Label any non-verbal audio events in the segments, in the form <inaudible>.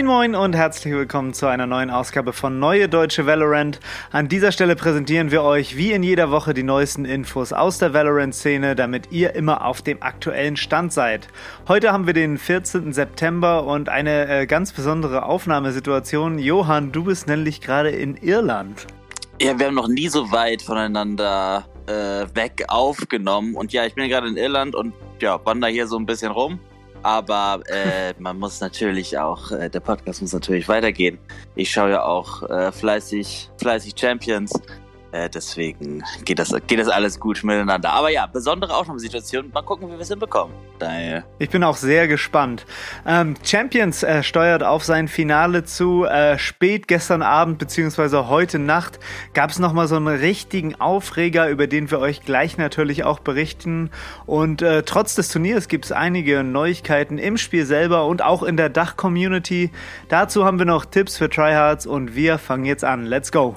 Moin Moin und herzlich willkommen zu einer neuen Ausgabe von Neue Deutsche Valorant. An dieser Stelle präsentieren wir euch wie in jeder Woche die neuesten Infos aus der Valorant-Szene, damit ihr immer auf dem aktuellen Stand seid. Heute haben wir den 14. September und eine äh, ganz besondere Aufnahmesituation. Johann, du bist nämlich gerade in Irland. Ja, wir haben noch nie so weit voneinander äh, weg aufgenommen. Und ja, ich bin gerade in Irland und ja, wandere hier so ein bisschen rum. Aber äh, man muss natürlich auch, äh, der Podcast muss natürlich weitergehen. Ich schaue ja auch äh, fleißig, fleißig Champions äh, deswegen geht das, geht das alles gut miteinander. Aber ja, besondere Aufnahmesituation. Mal gucken, wie wir es hinbekommen. Daher. Ich bin auch sehr gespannt. Ähm, Champions äh, steuert auf sein Finale zu. Äh, spät gestern Abend beziehungsweise heute Nacht gab es nochmal so einen richtigen Aufreger, über den wir euch gleich natürlich auch berichten. Und äh, trotz des Turniers gibt es einige Neuigkeiten im Spiel selber und auch in der Dach-Community. Dazu haben wir noch Tipps für Tryhards und wir fangen jetzt an. Let's go!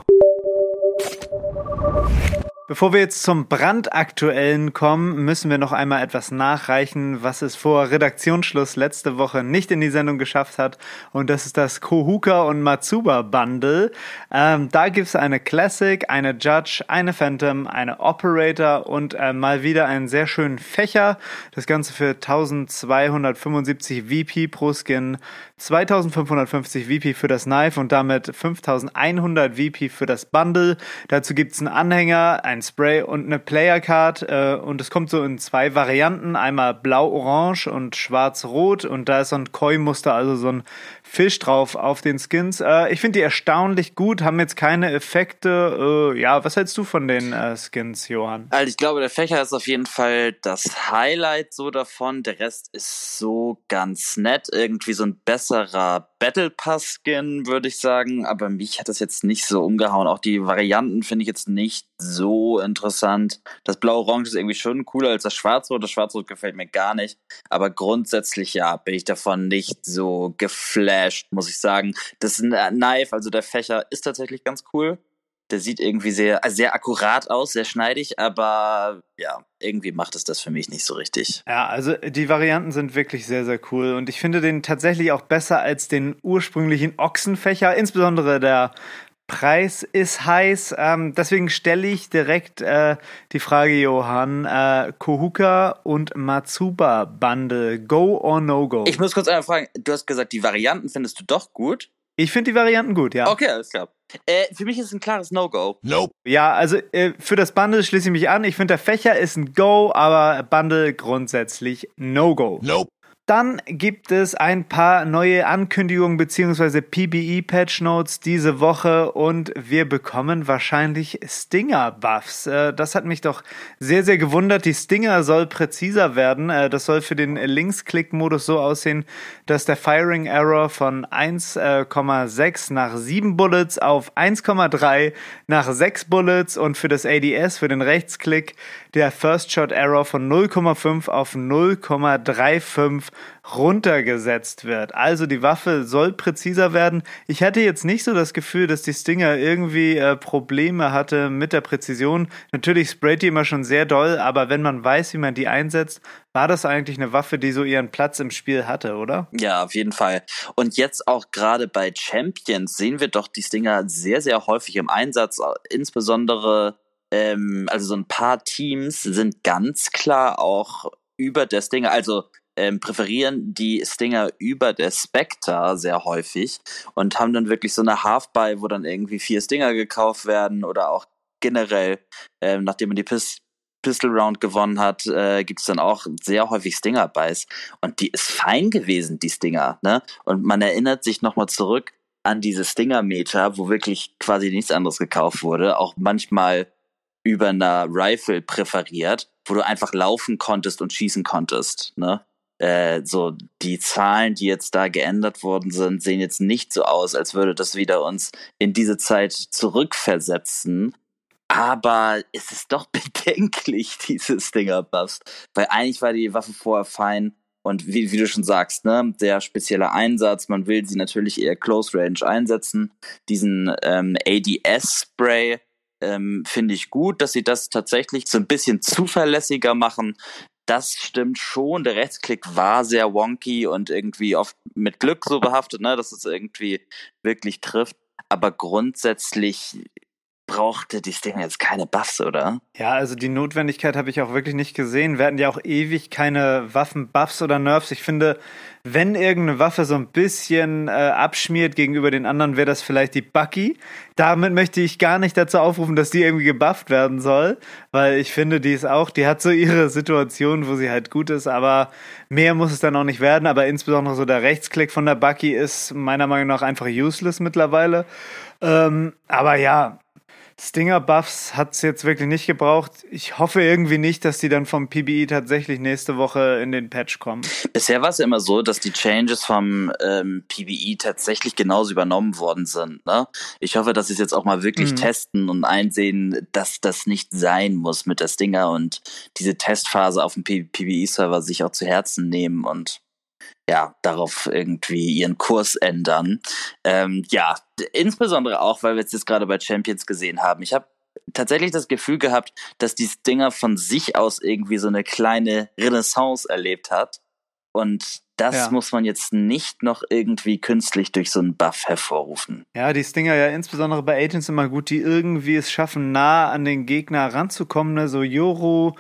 Thank you. Bevor wir jetzt zum brandaktuellen kommen, müssen wir noch einmal etwas nachreichen, was es vor Redaktionsschluss letzte Woche nicht in die Sendung geschafft hat. Und das ist das Kohuka und Matsuba Bundle. Ähm, da gibt's eine Classic, eine Judge, eine Phantom, eine Operator und äh, mal wieder einen sehr schönen Fächer. Das Ganze für 1275 VP pro Skin, 2550 VP für das Knife und damit 5100 VP für das Bundle. Dazu gibt's einen Anhänger, ein Spray und eine Player Card äh, und es kommt so in zwei Varianten, einmal blau-orange und schwarz-rot und da ist so ein Koi-Muster, also so ein Fisch drauf auf den Skins. Äh, ich finde die erstaunlich gut, haben jetzt keine Effekte. Äh, ja, was hältst du von den äh, Skins, Johann? Also ich glaube, der Fächer ist auf jeden Fall das Highlight so davon. Der Rest ist so ganz nett. Irgendwie so ein besserer Battle Pass Skin, würde ich sagen. Aber mich hat das jetzt nicht so umgehauen. Auch die Varianten finde ich jetzt nicht so interessant. Das Blau-Orange ist irgendwie schon cooler als das Schwarz-Rot. Das Schwarz-Rot gefällt mir gar nicht. Aber grundsätzlich, ja, bin ich davon nicht so geflasht muss ich sagen. Das Knife, also der Fächer, ist tatsächlich ganz cool. Der sieht irgendwie sehr, also sehr akkurat aus, sehr schneidig, aber ja, irgendwie macht es das für mich nicht so richtig. Ja, also die Varianten sind wirklich sehr, sehr cool und ich finde den tatsächlich auch besser als den ursprünglichen Ochsenfächer, insbesondere der Preis ist heiß. Ähm, deswegen stelle ich direkt äh, die Frage, Johann. Äh, Kohuka und Matsuba Bundle, go or no go? Ich muss kurz einmal fragen, du hast gesagt, die Varianten findest du doch gut. Ich finde die Varianten gut, ja. Okay, alles klar. Äh, für mich ist es ein klares No-Go. Nope. Ja, also äh, für das Bundle schließe ich mich an. Ich finde, der Fächer ist ein Go, aber Bundle grundsätzlich No-Go. Nope. Dann gibt es ein paar neue Ankündigungen bzw. PBE-Patch Notes diese Woche und wir bekommen wahrscheinlich Stinger-Buffs. Äh, das hat mich doch sehr, sehr gewundert. Die Stinger soll präziser werden. Äh, das soll für den Linksklick-Modus so aussehen, dass der Firing Error von 1,6 nach 7 Bullets auf 1,3 nach 6 Bullets und für das ADS, für den Rechtsklick, der First Shot Error von 0,5 auf 0,35 runtergesetzt wird. Also die Waffe soll präziser werden. Ich hatte jetzt nicht so das Gefühl, dass die Stinger irgendwie äh, Probleme hatte mit der Präzision. Natürlich sprayt die immer schon sehr doll, aber wenn man weiß, wie man die einsetzt, war das eigentlich eine Waffe, die so ihren Platz im Spiel hatte, oder? Ja, auf jeden Fall. Und jetzt auch gerade bei Champions sehen wir doch die Stinger sehr, sehr häufig im Einsatz, insbesondere ähm, also so ein paar Teams sind ganz klar auch über der Stinger, also ähm, präferieren die Stinger über der Spectre sehr häufig und haben dann wirklich so eine Half-Buy, wo dann irgendwie vier Stinger gekauft werden oder auch generell, ähm, nachdem man die Pist Pistol Round gewonnen hat, äh, gibt es dann auch sehr häufig Stinger-Buys. Und die ist fein gewesen, die Stinger. Ne? Und man erinnert sich nochmal zurück an diese Stinger-Meter, wo wirklich quasi nichts anderes gekauft wurde. Auch manchmal über einer Rifle präferiert, wo du einfach laufen konntest und schießen konntest. Ne? Äh, so die Zahlen, die jetzt da geändert worden sind, sehen jetzt nicht so aus, als würde das wieder uns in diese Zeit zurückversetzen. Aber es ist doch <laughs> bedenklich, dieses Dinger Buffs. Weil eigentlich war die Waffe vorher fein. Und wie, wie du schon sagst, ne, der spezielle Einsatz, man will sie natürlich eher Close Range einsetzen. Diesen ähm, ADS-Spray ähm, finde ich gut, dass sie das tatsächlich so ein bisschen zuverlässiger machen. Das stimmt schon. Der Rechtsklick war sehr wonky und irgendwie oft mit Glück so behaftet, ne, dass es irgendwie wirklich trifft. Aber grundsätzlich brauchte die Ding jetzt keine Buffs, oder? Ja, also die Notwendigkeit habe ich auch wirklich nicht gesehen. Hatten ja auch ewig keine Waffen-Buffs oder Nerfs. Ich finde, wenn irgendeine Waffe so ein bisschen äh, abschmiert gegenüber den anderen, wäre das vielleicht die Bucky. Damit möchte ich gar nicht dazu aufrufen, dass die irgendwie gebufft werden soll, weil ich finde, die ist auch, die hat so ihre Situation, wo sie halt gut ist, aber mehr muss es dann auch nicht werden. Aber insbesondere so der Rechtsklick von der Bucky ist meiner Meinung nach einfach useless mittlerweile. Ähm, aber ja, Stinger-Buffs hat es jetzt wirklich nicht gebraucht. Ich hoffe irgendwie nicht, dass die dann vom PBE tatsächlich nächste Woche in den Patch kommen. Bisher war es ja immer so, dass die Changes vom ähm, PBE tatsächlich genauso übernommen worden sind. Ne? Ich hoffe, dass sie es jetzt auch mal wirklich mhm. testen und einsehen, dass das nicht sein muss mit der Stinger und diese Testphase auf dem PBE-Server sich auch zu Herzen nehmen und ja, darauf irgendwie ihren Kurs ändern. Ähm, ja, insbesondere auch, weil wir es jetzt gerade bei Champions gesehen haben. Ich habe tatsächlich das Gefühl gehabt, dass die Stinger von sich aus irgendwie so eine kleine Renaissance erlebt hat. Und das ja. muss man jetzt nicht noch irgendwie künstlich durch so einen Buff hervorrufen. Ja, die Stinger ja insbesondere bei Agents immer gut, die irgendwie es schaffen, nah an den Gegner ranzukommen. Ne? So Yoru,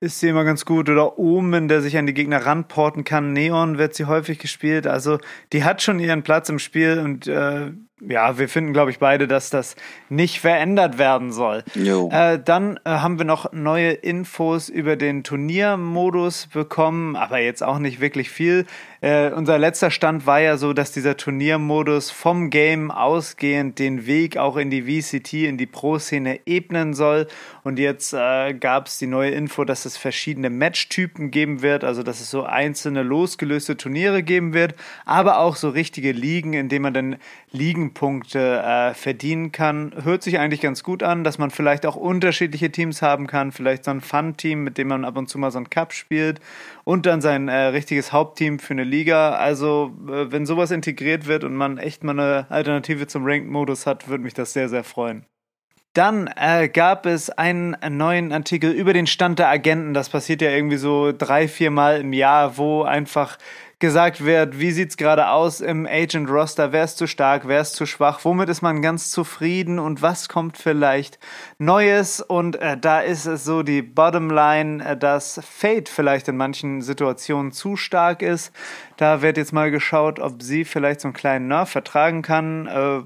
ist sie immer ganz gut. Oder Omen, der sich an die Gegner ranporten kann. Neon wird sie häufig gespielt. Also die hat schon ihren Platz im Spiel und äh, ja, wir finden, glaube ich, beide, dass das nicht verändert werden soll. Äh, dann äh, haben wir noch neue Infos über den Turniermodus bekommen, aber jetzt auch nicht wirklich viel. Äh, unser letzter Stand war ja so, dass dieser Turniermodus vom Game ausgehend den Weg auch in die VCT, in die Pro-Szene ebnen soll. Und jetzt äh, gab es die neue Info, dass es verschiedene Matchtypen geben wird, also dass es so einzelne losgelöste Turniere geben wird, aber auch so richtige Ligen, in denen man dann Ligenpunkte äh, verdienen kann. Hört sich eigentlich ganz gut an, dass man vielleicht auch unterschiedliche Teams haben kann, vielleicht so ein Fun-Team, mit dem man ab und zu mal so ein Cup spielt und dann sein äh, richtiges Hauptteam für eine Liga. Also, äh, wenn sowas integriert wird und man echt mal eine Alternative zum Ranked-Modus hat, würde mich das sehr, sehr freuen. Dann äh, gab es einen neuen Artikel über den Stand der Agenten. Das passiert ja irgendwie so drei, vier Mal im Jahr, wo einfach gesagt wird, wie sieht's gerade aus im Agent Roster, wer ist zu stark, wer ist zu schwach, womit ist man ganz zufrieden? Und was kommt vielleicht Neues? Und äh, da ist es so die Bottomline, äh, dass Fate vielleicht in manchen Situationen zu stark ist. Da wird jetzt mal geschaut, ob sie vielleicht so einen kleinen Nerv vertragen kann. Äh,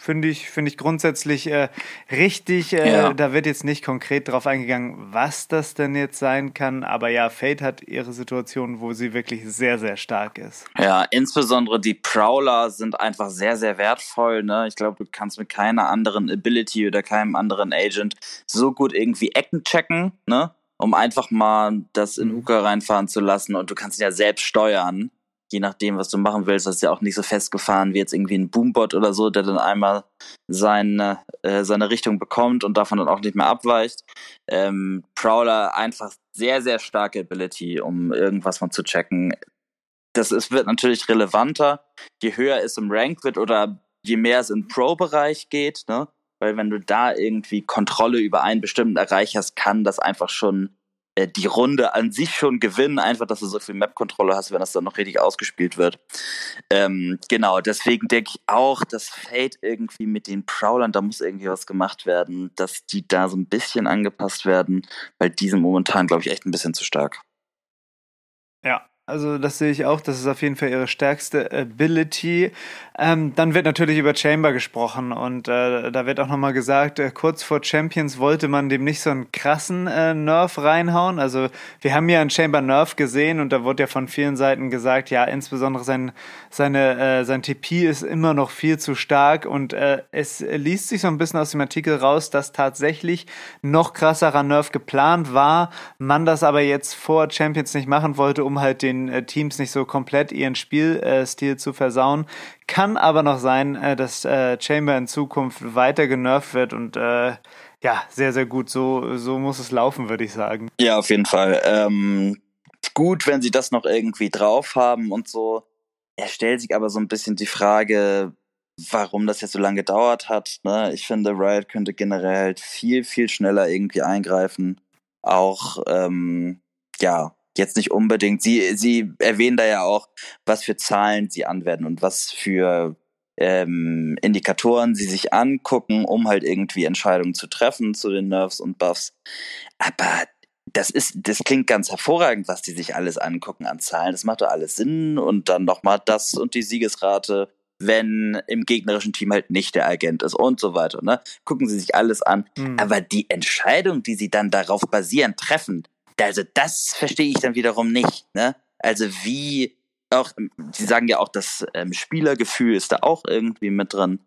Finde ich, finde ich grundsätzlich äh, richtig. Äh, ja. Da wird jetzt nicht konkret drauf eingegangen, was das denn jetzt sein kann. Aber ja, Fate hat ihre Situation, wo sie wirklich sehr, sehr stark ist. Ja, insbesondere die Prowler sind einfach sehr, sehr wertvoll. Ne? Ich glaube, du kannst mit keiner anderen Ability oder keinem anderen Agent so gut irgendwie Ecken checken, ne? um einfach mal das in Uka reinfahren zu lassen. Und du kannst ihn ja selbst steuern je nachdem, was du machen willst, das ist ja auch nicht so festgefahren wie jetzt irgendwie ein Boombot oder so, der dann einmal seine, äh, seine Richtung bekommt und davon dann auch nicht mehr abweicht. Ähm, Prowler einfach sehr, sehr starke Ability, um irgendwas mal zu checken. Das ist, wird natürlich relevanter, je höher es im Rank wird oder je mehr es im Pro-Bereich geht, ne? Weil wenn du da irgendwie Kontrolle über einen bestimmten Erreich hast, kann das einfach schon die Runde an sich schon gewinnen, einfach, dass du so viel Map-Kontrolle hast, wenn das dann noch richtig ausgespielt wird. Ähm, genau, deswegen denke ich auch, dass Fate irgendwie mit den Prowlern, da muss irgendwie was gemacht werden, dass die da so ein bisschen angepasst werden, weil die sind momentan, glaube ich, echt ein bisschen zu stark. Ja, also das sehe ich auch, das ist auf jeden Fall ihre stärkste Ability. Ähm, dann wird natürlich über Chamber gesprochen und äh, da wird auch nochmal gesagt, äh, kurz vor Champions wollte man dem nicht so einen krassen äh, Nerf reinhauen. Also wir haben ja einen Chamber Nerf gesehen und da wurde ja von vielen Seiten gesagt, ja, insbesondere sein, seine, äh, sein TP ist immer noch viel zu stark und äh, es liest sich so ein bisschen aus dem Artikel raus, dass tatsächlich noch krasserer Nerf geplant war, man das aber jetzt vor Champions nicht machen wollte, um halt den den äh, Teams nicht so komplett ihren Spielstil zu versauen. Kann aber noch sein, äh, dass äh, Chamber in Zukunft weiter genervt wird und ja, sehr, sehr gut. So, so muss es laufen, würde ich sagen. Ja, auf jeden Fall. Ähm gut, wenn sie das noch irgendwie drauf haben und so. Er stellt sich aber so ein bisschen die Frage, warum das jetzt so lange gedauert hat. Ne? Ich finde, Riot könnte generell viel, viel schneller irgendwie eingreifen. Auch, ähm, ja, jetzt nicht unbedingt. Sie, sie erwähnen da ja auch, was für Zahlen sie anwenden und was für ähm, Indikatoren sie sich angucken, um halt irgendwie Entscheidungen zu treffen zu den Nerves und Buffs. Aber das ist, das klingt ganz hervorragend, was die sich alles angucken an Zahlen. Das macht doch alles Sinn und dann nochmal das und die Siegesrate wenn im gegnerischen Team halt nicht der Agent ist und so weiter. Ne? Gucken sie sich alles an. Mhm. Aber die Entscheidung, die sie dann darauf basieren, treffen, also das verstehe ich dann wiederum nicht. Ne? Also wie auch, sie sagen ja auch, das ähm, Spielergefühl ist da auch irgendwie mit drin.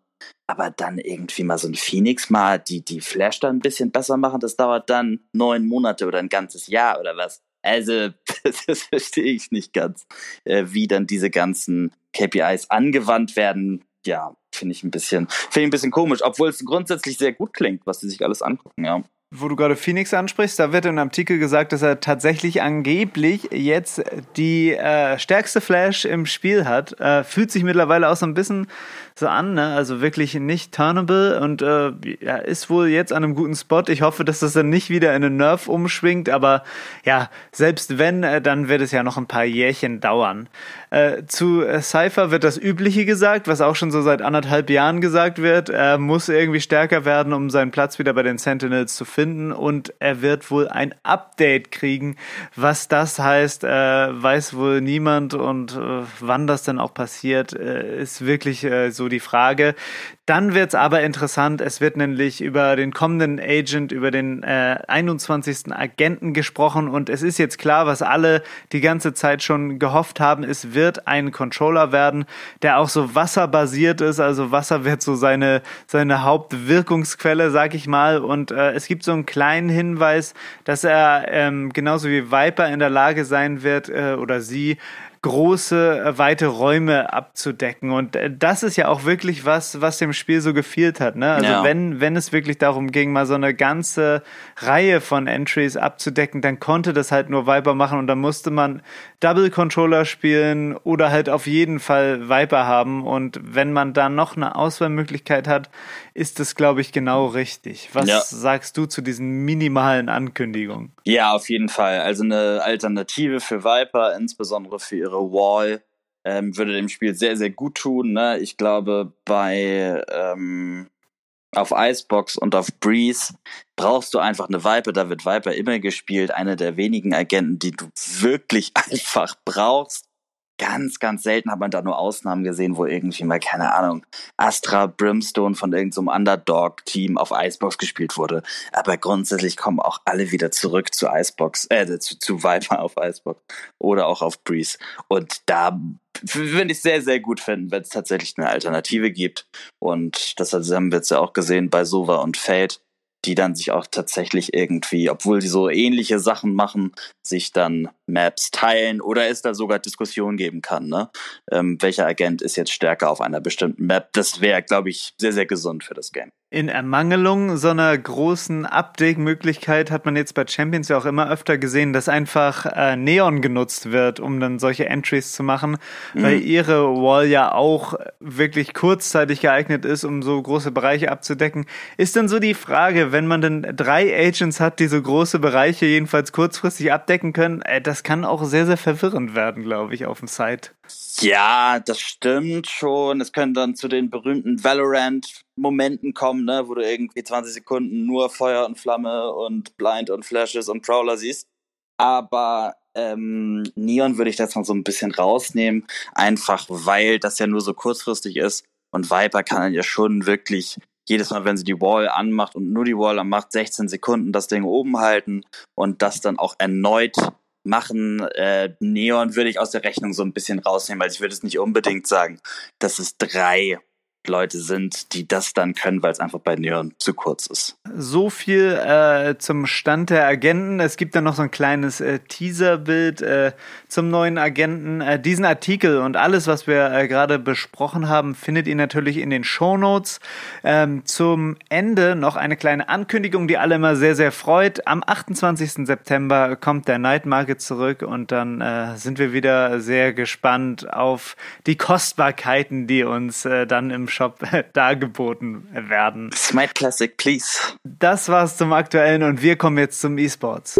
Aber dann irgendwie mal so ein Phoenix mal die, die Flash da ein bisschen besser machen, das dauert dann neun Monate oder ein ganzes Jahr oder was. Also, <laughs> das, das verstehe ich nicht ganz, äh, wie dann diese ganzen KPIs angewandt werden. Ja, finde ich ein bisschen, finde ich ein bisschen komisch, obwohl es grundsätzlich sehr gut klingt, was sie sich alles angucken, ja wo du gerade Phoenix ansprichst, da wird in einem Artikel gesagt, dass er tatsächlich angeblich jetzt die äh, stärkste Flash im Spiel hat. Äh, fühlt sich mittlerweile auch so ein bisschen so an, ne? also wirklich nicht turnable und äh, ja, ist wohl jetzt an einem guten Spot. Ich hoffe, dass das dann nicht wieder in einen Nerf umschwingt, aber ja, selbst wenn, äh, dann wird es ja noch ein paar Jährchen dauern. Äh, zu Cypher wird das Übliche gesagt, was auch schon so seit anderthalb Jahren gesagt wird. Er muss irgendwie stärker werden, um seinen Platz wieder bei den Sentinels zu finden und er wird wohl ein Update kriegen. Was das heißt, äh, weiß wohl niemand und äh, wann das dann auch passiert, äh, ist wirklich äh, so die Frage. Dann wird es aber interessant. Es wird nämlich über den kommenden Agent, über den äh, 21. Agenten gesprochen und es ist jetzt klar, was alle die ganze Zeit schon gehofft haben. Es wird ein Controller werden, der auch so wasserbasiert ist. Also Wasser wird so seine, seine Hauptwirkungsquelle, sag ich mal. Und äh, es gibt so einen kleinen Hinweis, dass er ähm, genauso wie Viper in der Lage sein wird äh, oder sie große, äh, weite Räume abzudecken. Und äh, das ist ja auch wirklich was, was dem Spiel so gefehlt hat. Ne? Also ja. wenn, wenn es wirklich darum ging, mal so eine ganze Reihe von Entries abzudecken, dann konnte das halt nur Viper machen und dann musste man Double Controller spielen oder halt auf jeden Fall Viper haben. Und wenn man da noch eine Auswahlmöglichkeit hat, ist das, glaube ich, genau richtig. Was ja. sagst du zu diesen minimalen Ankündigungen? Ja, auf jeden Fall. Also eine Alternative für Viper, insbesondere für ihre Wall, ähm, würde dem Spiel sehr, sehr gut tun. Ne? Ich glaube, bei ähm, auf Icebox und auf Breeze brauchst du einfach eine Viper. Da wird Viper immer gespielt. Eine der wenigen Agenten, die du wirklich <laughs> einfach brauchst ganz, ganz selten hat man da nur Ausnahmen gesehen, wo irgendwie mal, keine Ahnung, Astra Brimstone von irgendeinem so Underdog-Team auf Icebox gespielt wurde. Aber grundsätzlich kommen auch alle wieder zurück zu Icebox, äh, zu, zu Viper auf Icebox oder auch auf Breeze. Und da würde ich sehr, sehr gut finden, wenn es tatsächlich eine Alternative gibt. Und das haben wir jetzt ja auch gesehen bei Sova und Fate die dann sich auch tatsächlich irgendwie, obwohl sie so ähnliche Sachen machen, sich dann Maps teilen oder es da sogar Diskussionen geben kann. Ne? Ähm, welcher Agent ist jetzt stärker auf einer bestimmten Map? Das wäre, glaube ich, sehr, sehr gesund für das Game. In Ermangelung so einer großen Update-Möglichkeit hat man jetzt bei Champions ja auch immer öfter gesehen, dass einfach äh, Neon genutzt wird, um dann solche Entries zu machen, mhm. weil ihre Wall ja auch wirklich kurzzeitig geeignet ist, um so große Bereiche abzudecken. Ist dann so die Frage, wenn man dann drei Agents hat, die so große Bereiche jedenfalls kurzfristig abdecken können, äh, das kann auch sehr, sehr verwirrend werden, glaube ich, auf dem Site. Ja, das stimmt schon. Es können dann zu den berühmten Valorant-Momenten kommen, ne, wo du irgendwie 20 Sekunden nur Feuer und Flamme und Blind und Flashes und Prowler siehst. Aber ähm, Neon würde ich das mal so ein bisschen rausnehmen, einfach weil das ja nur so kurzfristig ist. Und Viper kann ja schon wirklich jedes Mal, wenn sie die Wall anmacht und nur die Wall anmacht, 16 Sekunden das Ding oben halten und das dann auch erneut machen. Äh, Neon würde ich aus der Rechnung so ein bisschen rausnehmen, weil ich würde es nicht unbedingt sagen, dass es drei Leute sind, die das dann können, weil es einfach bei Neon zu kurz ist. So viel äh, zum Stand der Agenten. Es gibt dann noch so ein kleines äh, Teaserbild äh, zum neuen Agenten. Äh, diesen Artikel und alles, was wir äh, gerade besprochen haben, findet ihr natürlich in den Show Notes. Ähm, zum Ende noch eine kleine Ankündigung, die alle immer sehr, sehr freut. Am 28. September kommt der Night Market zurück und dann äh, sind wir wieder sehr gespannt auf die Kostbarkeiten, die uns dann im Shop <laughs> dargeboten werden. Smite Classic, please. Das war's zum Aktuellen und wir kommen jetzt zum E-Sports.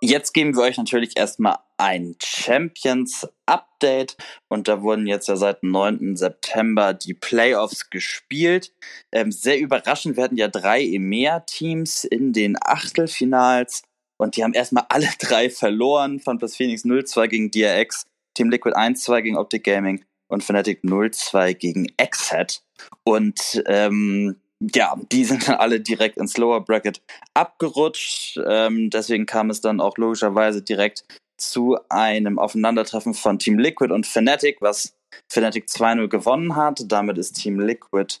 Jetzt geben wir euch natürlich erstmal ein Champions Update und da wurden jetzt ja seit 9. September die Playoffs gespielt. Ähm, sehr überraschend werden ja drei EMEA-Teams in den Achtelfinals und die haben erstmal alle <laughs> drei verloren. Von Plus Phoenix 0-2 gegen DRX, Team Liquid 1-2 gegen Optic Gaming und Fnatic 0-2 gegen Exet. Und ähm, ja, die sind dann alle direkt ins Lower Bracket abgerutscht. Ähm, deswegen kam es dann auch logischerweise direkt zu einem Aufeinandertreffen von Team Liquid und Fnatic, was Fnatic 2-0 gewonnen hat. Damit ist Team Liquid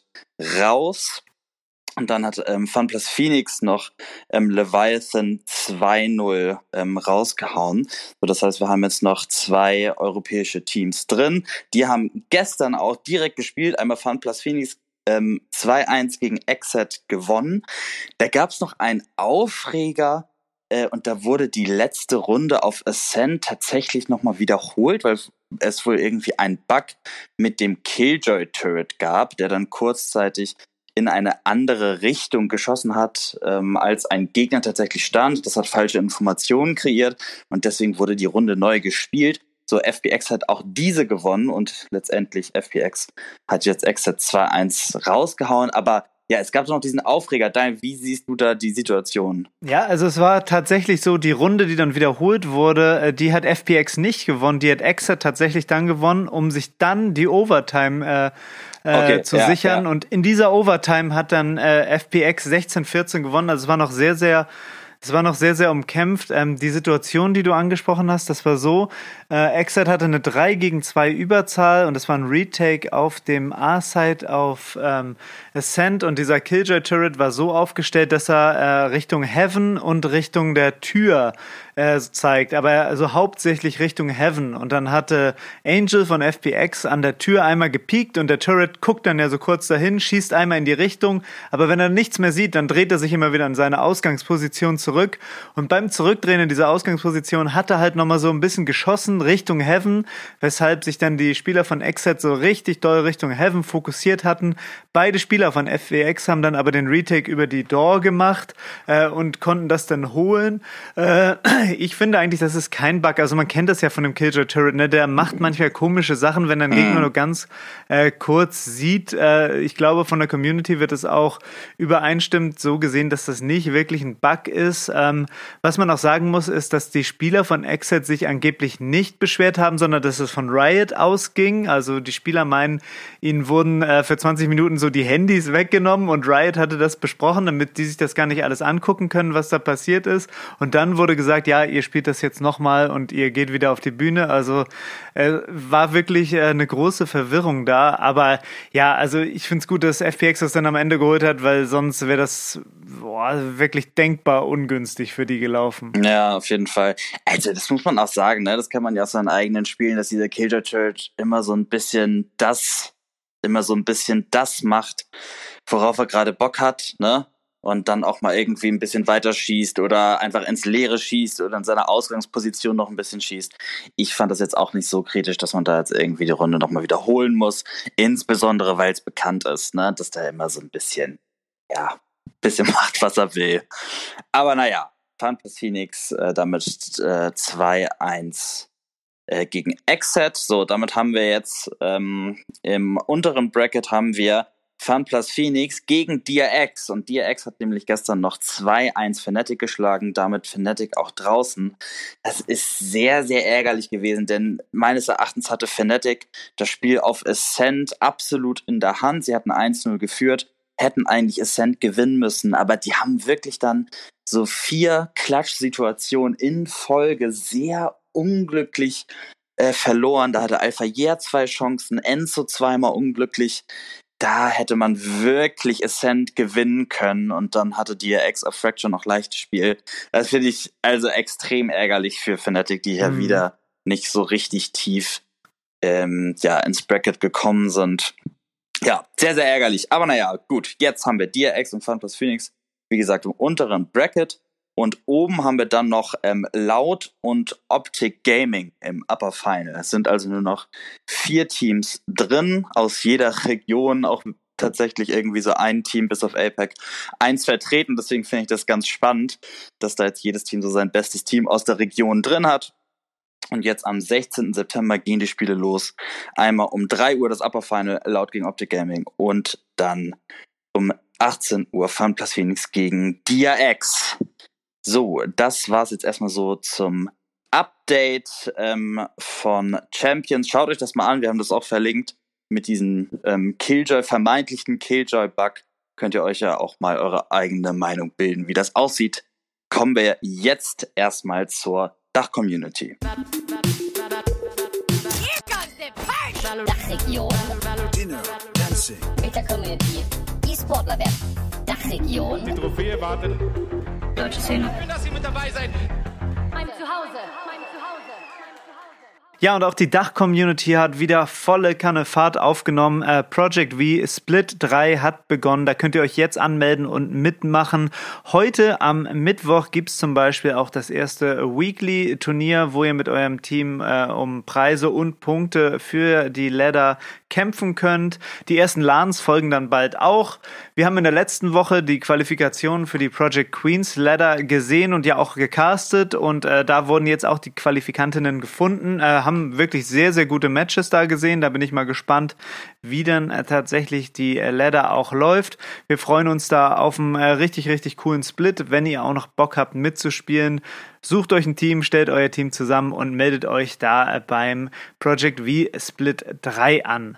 raus. Und dann hat ähm, FunPlus Phoenix noch ähm, Leviathan 2-0 ähm, rausgehauen. So, das heißt, wir haben jetzt noch zwei europäische Teams drin. Die haben gestern auch direkt gespielt. Einmal FunPlus Phoenix ähm, 2-1 gegen Exet gewonnen. Da gab es noch einen Aufreger äh, und da wurde die letzte Runde auf Ascent tatsächlich nochmal wiederholt, weil es wohl irgendwie einen Bug mit dem Killjoy Turret gab, der dann kurzzeitig in eine andere Richtung geschossen hat, ähm, als ein Gegner tatsächlich stand. Das hat falsche Informationen kreiert und deswegen wurde die Runde neu gespielt. So, FPX hat auch diese gewonnen und letztendlich FPX hat jetzt Exit 2-1 rausgehauen, aber ja, es gab noch diesen Aufreger. Dein, wie siehst du da die Situation? Ja, also es war tatsächlich so, die Runde, die dann wiederholt wurde, äh, die hat FPX nicht gewonnen, die hat Exit tatsächlich dann gewonnen, um sich dann die Overtime äh, äh, okay, zu ja, sichern. Ja. Und in dieser Overtime hat dann äh, FPX 16-14 gewonnen. Also es war noch sehr, sehr es war noch sehr, sehr umkämpft. Ähm, die Situation, die du angesprochen hast, das war so, äh, Exit hatte eine 3 gegen 2 Überzahl und das war ein Retake auf dem A-Side auf ähm, Ascent und dieser Killjoy Turret war so aufgestellt, dass er äh, Richtung Heaven und Richtung der Tür äh, zeigt, aber also hauptsächlich Richtung Heaven. Und dann hatte Angel von FPX an der Tür einmal gepiekt und der Turret guckt dann ja so kurz dahin, schießt einmal in die Richtung, aber wenn er nichts mehr sieht, dann dreht er sich immer wieder in seine Ausgangsposition zurück. Und beim Zurückdrehen in diese Ausgangsposition hat er halt nochmal so ein bisschen geschossen Richtung Heaven, weshalb sich dann die Spieler von Exet so richtig doll Richtung Heaven fokussiert hatten. Beide Spieler von FWX haben dann aber den Retake über die Door gemacht äh, und konnten das dann holen. Äh, <clears throat> ich finde eigentlich, das ist kein Bug. Also man kennt das ja von dem Killjoy Turret, ne? Der macht manchmal komische Sachen, wenn ein Gegner mhm. nur ganz äh, kurz sieht. Äh, ich glaube, von der Community wird es auch übereinstimmend so gesehen, dass das nicht wirklich ein Bug ist. Ähm, was man auch sagen muss, ist, dass die Spieler von Exit sich angeblich nicht beschwert haben, sondern dass es von Riot ausging. Also die Spieler meinen, ihnen wurden äh, für 20 Minuten so die Handys weggenommen und Riot hatte das besprochen, damit die sich das gar nicht alles angucken können, was da passiert ist. Und dann wurde gesagt, ja, ihr spielt das jetzt nochmal und ihr geht wieder auf die Bühne. Also äh, war wirklich äh, eine große Verwirrung da. Aber ja, also ich finde es gut, dass FPX das dann am Ende geholt hat, weil sonst wäre das boah, wirklich denkbar ungünstig für die gelaufen. Ja, auf jeden Fall. Also das muss man auch sagen, ne? Das kann man ja aus seinen eigenen Spielen, dass dieser Killjoy Church immer so ein bisschen das, immer so ein bisschen das macht, worauf er gerade Bock hat, ne? und dann auch mal irgendwie ein bisschen weiter schießt oder einfach ins Leere schießt oder in seiner Ausgangsposition noch ein bisschen schießt. Ich fand das jetzt auch nicht so kritisch, dass man da jetzt irgendwie die Runde nochmal wiederholen muss. Insbesondere, weil es bekannt ist, ne, dass der immer so ein bisschen, ja, bisschen <laughs> macht, was er will. Aber naja, Fantas Phoenix äh, damit äh, 2-1 äh, gegen Exet. So, damit haben wir jetzt ähm, im unteren Bracket haben wir FunPlus Phoenix gegen DRX. Und DRX hat nämlich gestern noch 2-1 Fnatic geschlagen, damit Fnatic auch draußen. Das ist sehr, sehr ärgerlich gewesen, denn meines Erachtens hatte Fnatic das Spiel auf Ascent absolut in der Hand. Sie hatten 1-0 geführt, hätten eigentlich Ascent gewinnen müssen, aber die haben wirklich dann so vier Klatsch-Situationen in Folge sehr unglücklich äh, verloren. Da hatte Alpha Year zwei Chancen, Enzo zweimal unglücklich. Da hätte man wirklich Ascent gewinnen können und dann hatte DRX auf Fracture noch leichtes Spiel. Das finde ich also extrem ärgerlich für Fnatic, die hier mhm. wieder nicht so richtig tief ähm, ja, ins Bracket gekommen sind. Ja, sehr, sehr ärgerlich. Aber naja, gut. Jetzt haben wir DRX und FunPlus Phoenix, wie gesagt, im unteren Bracket. Und oben haben wir dann noch ähm, Loud und Optic Gaming im Upper Final. Es sind also nur noch vier Teams drin, aus jeder Region, auch tatsächlich irgendwie so ein Team bis auf APEC eins vertreten. Deswegen finde ich das ganz spannend, dass da jetzt jedes Team so sein bestes Team aus der Region drin hat. Und jetzt am 16. September gehen die Spiele los. Einmal um 3 Uhr das Upper Final laut gegen Optic Gaming und dann um 18 Uhr FunPlus Phoenix gegen DRX. So, das war's jetzt erstmal so zum Update ähm, von Champions. Schaut euch das mal an, wir haben das auch verlinkt mit diesem ähm, Killjoy, vermeintlichen Killjoy-Bug. Könnt ihr euch ja auch mal eure eigene Meinung bilden, wie das aussieht. Kommen wir jetzt erstmal zur Dach-Community. Dachregion. Dinner, Dancing. Mit der Community. E-Sportler werden. Dachregion. Die Trophäe wartet. Deutsche Szene. Schön, dass Sie mit dabei seid. Mein Zuhause. Ja, und auch die Dach-Community hat wieder volle Kanne Fahrt aufgenommen. Äh, Project V Split 3 hat begonnen. Da könnt ihr euch jetzt anmelden und mitmachen. Heute am Mittwoch gibt's zum Beispiel auch das erste Weekly-Turnier, wo ihr mit eurem Team äh, um Preise und Punkte für die Ladder kämpfen könnt. Die ersten LANs folgen dann bald auch. Wir haben in der letzten Woche die Qualifikation für die Project Queens Ladder gesehen und ja auch gecastet. Und äh, da wurden jetzt auch die Qualifikantinnen gefunden äh, haben wirklich sehr, sehr gute Matches da gesehen. Da bin ich mal gespannt, wie denn äh, tatsächlich die äh, Ladder auch läuft. Wir freuen uns da auf einen äh, richtig, richtig coolen Split. Wenn ihr auch noch Bock habt mitzuspielen, sucht euch ein Team, stellt euer Team zusammen und meldet euch da beim Project V Split 3 an.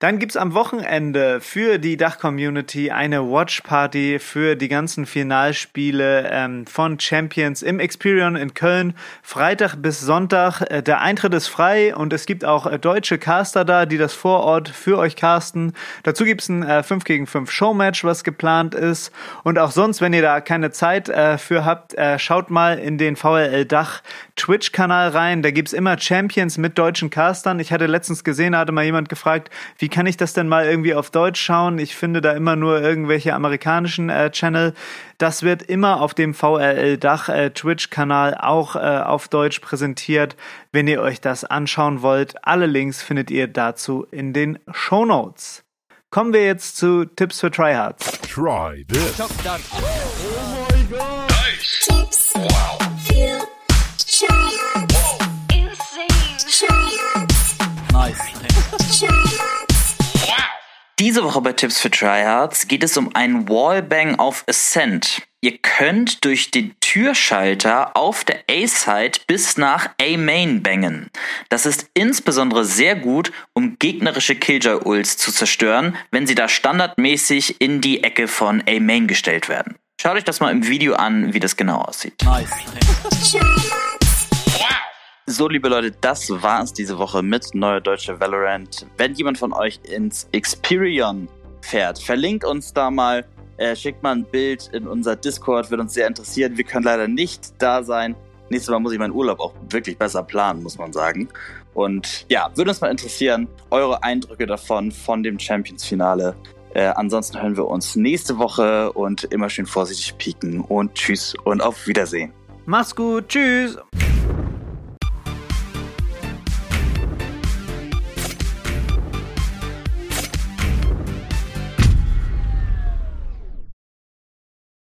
Dann gibt's am Wochenende für die Dach-Community eine Watch-Party für die ganzen Finalspiele ähm, von Champions im Experion in Köln. Freitag bis Sonntag. Äh, der Eintritt ist frei und es gibt auch äh, deutsche Caster da, die das vor Ort für euch casten. Dazu gibt's ein äh, 5 gegen 5 Showmatch, was geplant ist. Und auch sonst, wenn ihr da keine Zeit äh, für habt, äh, schaut mal in den VLL Dach Twitch-Kanal rein. Da gibt's immer Champions mit deutschen Castern. Ich hatte letztens gesehen, da hatte mal jemand gefragt, wie wie kann ich das denn mal irgendwie auf Deutsch schauen? Ich finde da immer nur irgendwelche amerikanischen äh, Channel. Das wird immer auf dem VRL-Dach äh, Twitch-Kanal auch äh, auf Deutsch präsentiert. Wenn ihr euch das anschauen wollt, alle Links findet ihr dazu in den Show Notes. Kommen wir jetzt zu Tipps für Tryhards. Try this. Oh my God. Nice. Tipps wow. Diese Woche bei Tipps für Tryhards geht es um einen Wallbang auf Ascent. Ihr könnt durch den Türschalter auf der A-Side bis nach A-Main bangen. Das ist insbesondere sehr gut, um gegnerische Killjoy-Ults zu zerstören, wenn sie da standardmäßig in die Ecke von A-Main gestellt werden. Schaut euch das mal im Video an, wie das genau aussieht. Nice. <laughs> So, liebe Leute, das war es diese Woche mit Neue Deutsche Valorant. Wenn jemand von euch ins Experion fährt, verlinkt uns da mal, äh, schickt mal ein Bild in unser Discord, wird uns sehr interessieren. Wir können leider nicht da sein. Nächstes Mal muss ich meinen Urlaub auch wirklich besser planen, muss man sagen. Und ja, würde uns mal interessieren, eure Eindrücke davon, von dem Champions-Finale. Äh, ansonsten hören wir uns nächste Woche und immer schön vorsichtig pieken und tschüss und auf Wiedersehen. Mach's gut, tschüss.